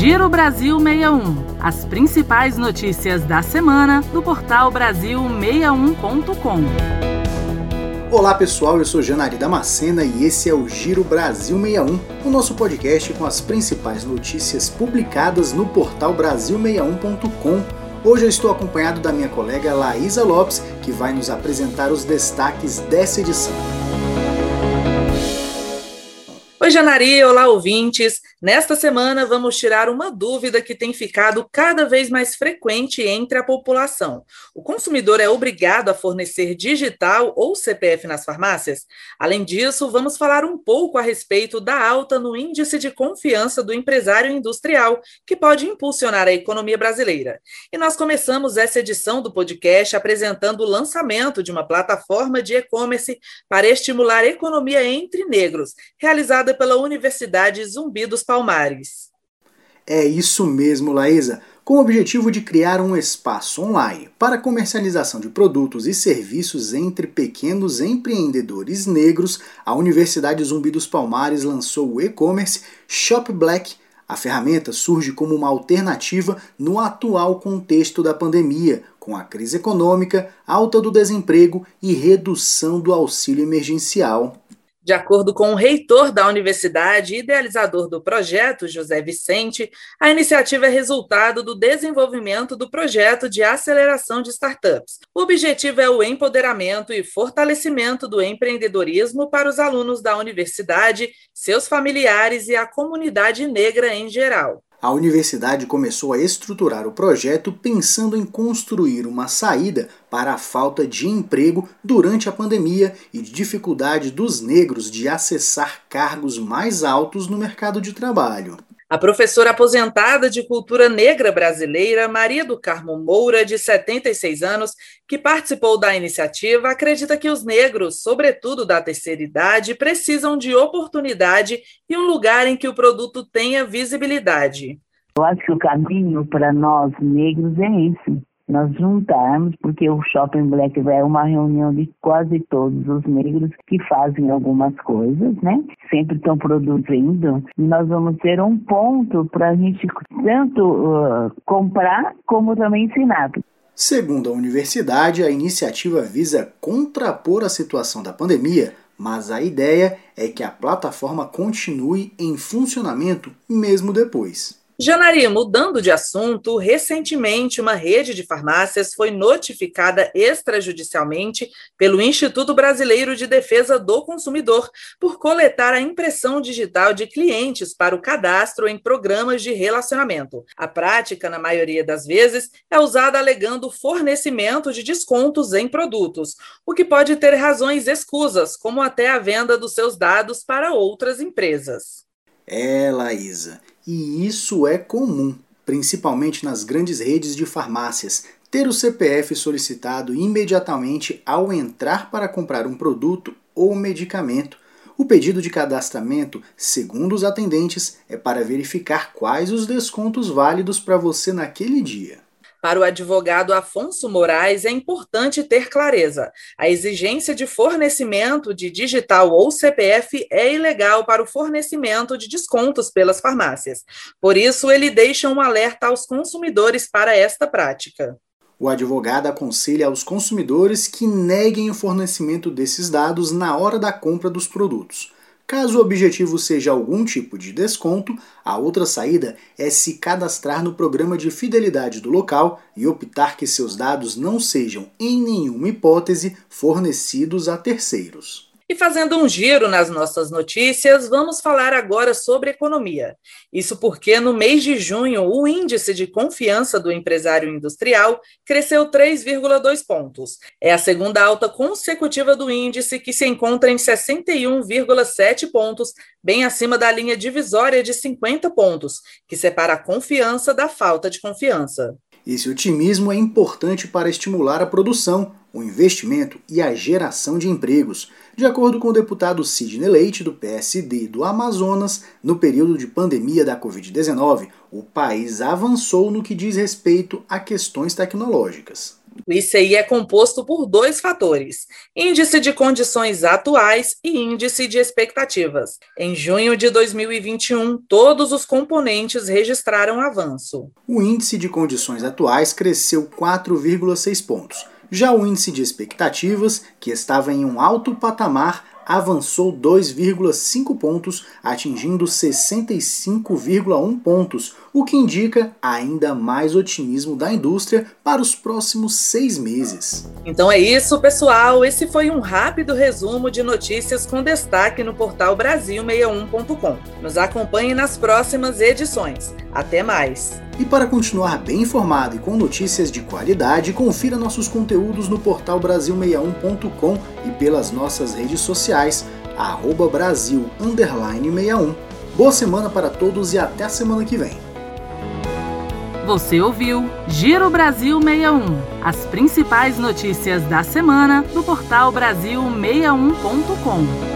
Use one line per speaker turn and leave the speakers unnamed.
Giro Brasil 61. As principais notícias da semana do portal Brasil61.com.
Olá pessoal, eu sou Janari Damascena e esse é o Giro Brasil 61, o nosso podcast com as principais notícias publicadas no portal Brasil61.com. Hoje eu estou acompanhado da minha colega Laísa Lopes, que vai nos apresentar os destaques dessa edição.
Oi, Janari, olá, ouvintes. Nesta semana, vamos tirar uma dúvida que tem ficado cada vez mais frequente entre a população. O consumidor é obrigado a fornecer digital ou CPF nas farmácias? Além disso, vamos falar um pouco a respeito da alta no índice de confiança do empresário industrial, que pode impulsionar a economia brasileira. E nós começamos essa edição do podcast apresentando o lançamento de uma plataforma de e-commerce para estimular a economia entre negros, realizada pela Universidade Zumbi dos Palmares.
É isso mesmo, Laísa. Com o objetivo de criar um espaço online para comercialização de produtos e serviços entre pequenos empreendedores negros, a Universidade Zumbi dos Palmares lançou o e-commerce Shop Black. A ferramenta surge como uma alternativa no atual contexto da pandemia, com a crise econômica, alta do desemprego e redução do auxílio emergencial.
De acordo com o reitor da universidade e idealizador do projeto, José Vicente, a iniciativa é resultado do desenvolvimento do projeto de aceleração de startups. O objetivo é o empoderamento e fortalecimento do empreendedorismo para os alunos da universidade, seus familiares e a comunidade negra em geral
a universidade começou a estruturar o projeto pensando em construir uma saída para a falta de emprego durante a pandemia e de dificuldade dos negros de acessar cargos mais altos no mercado de trabalho.
A professora aposentada de cultura negra brasileira, Maria do Carmo Moura, de 76 anos, que participou da iniciativa, acredita que os negros, sobretudo da terceira idade, precisam de oportunidade e um lugar em que o produto tenha visibilidade.
Eu acho que o caminho para nós negros é esse nós juntarmos, porque o Shopping Black é uma reunião de quase todos os negros que fazem algumas coisas, né? Sempre estão produzindo, e nós vamos ter um ponto para a gente tanto uh, comprar como também ensinar.
Segundo a universidade, a iniciativa visa contrapor a situação da pandemia, mas a ideia é que a plataforma continue em funcionamento mesmo depois.
Janari, mudando de assunto, recentemente uma rede de farmácias foi notificada extrajudicialmente pelo Instituto Brasileiro de Defesa do Consumidor por coletar a impressão digital de clientes para o cadastro em programas de relacionamento. A prática, na maioria das vezes, é usada alegando fornecimento de descontos em produtos, o que pode ter razões escusas, como até a venda dos seus dados para outras empresas.
É, Laísa. E isso é comum, principalmente nas grandes redes de farmácias, ter o CPF solicitado imediatamente ao entrar para comprar um produto ou medicamento. O pedido de cadastramento, segundo os atendentes, é para verificar quais os descontos válidos para você naquele dia.
Para o advogado Afonso Moraes, é importante ter clareza. A exigência de fornecimento de digital ou CPF é ilegal para o fornecimento de descontos pelas farmácias. Por isso, ele deixa um alerta aos consumidores para esta prática.
O advogado aconselha aos consumidores que neguem o fornecimento desses dados na hora da compra dos produtos. Caso o objetivo seja algum tipo de desconto, a outra saída é se cadastrar no programa de fidelidade do local e optar que seus dados não sejam, em nenhuma hipótese, fornecidos a terceiros.
E fazendo um giro nas nossas notícias, vamos falar agora sobre economia. Isso porque no mês de junho, o índice de confiança do empresário industrial cresceu 3,2 pontos. É a segunda alta consecutiva do índice, que se encontra em 61,7 pontos, bem acima da linha divisória de 50 pontos, que separa a confiança da falta de confiança.
Esse otimismo é importante para estimular a produção, o investimento e a geração de empregos. De acordo com o deputado Sidney Leite, do PSD do Amazonas, no período de pandemia da Covid-19, o país avançou no que diz respeito a questões tecnológicas.
O ICI é composto por dois fatores: índice de condições atuais e índice de expectativas. Em junho de 2021, todos os componentes registraram avanço.
O índice de condições atuais cresceu 4,6 pontos. Já o índice de expectativas, que estava em um alto patamar, avançou 2,5 pontos, atingindo 65,1 pontos, o que indica ainda mais otimismo da indústria para os próximos seis meses.
Então é isso, pessoal. Esse foi um rápido resumo de notícias com destaque no portal Brasil61.com. Nos acompanhe nas próximas edições. Até mais!
E para continuar bem informado e com notícias de qualidade, confira nossos conteúdos no portal Brasil61.com e pelas nossas redes sociais, arroba Brasil 61. Boa semana para todos e até a semana que vem.
Você ouviu Giro Brasil 61, as principais notícias da semana do portal Brasil61.com.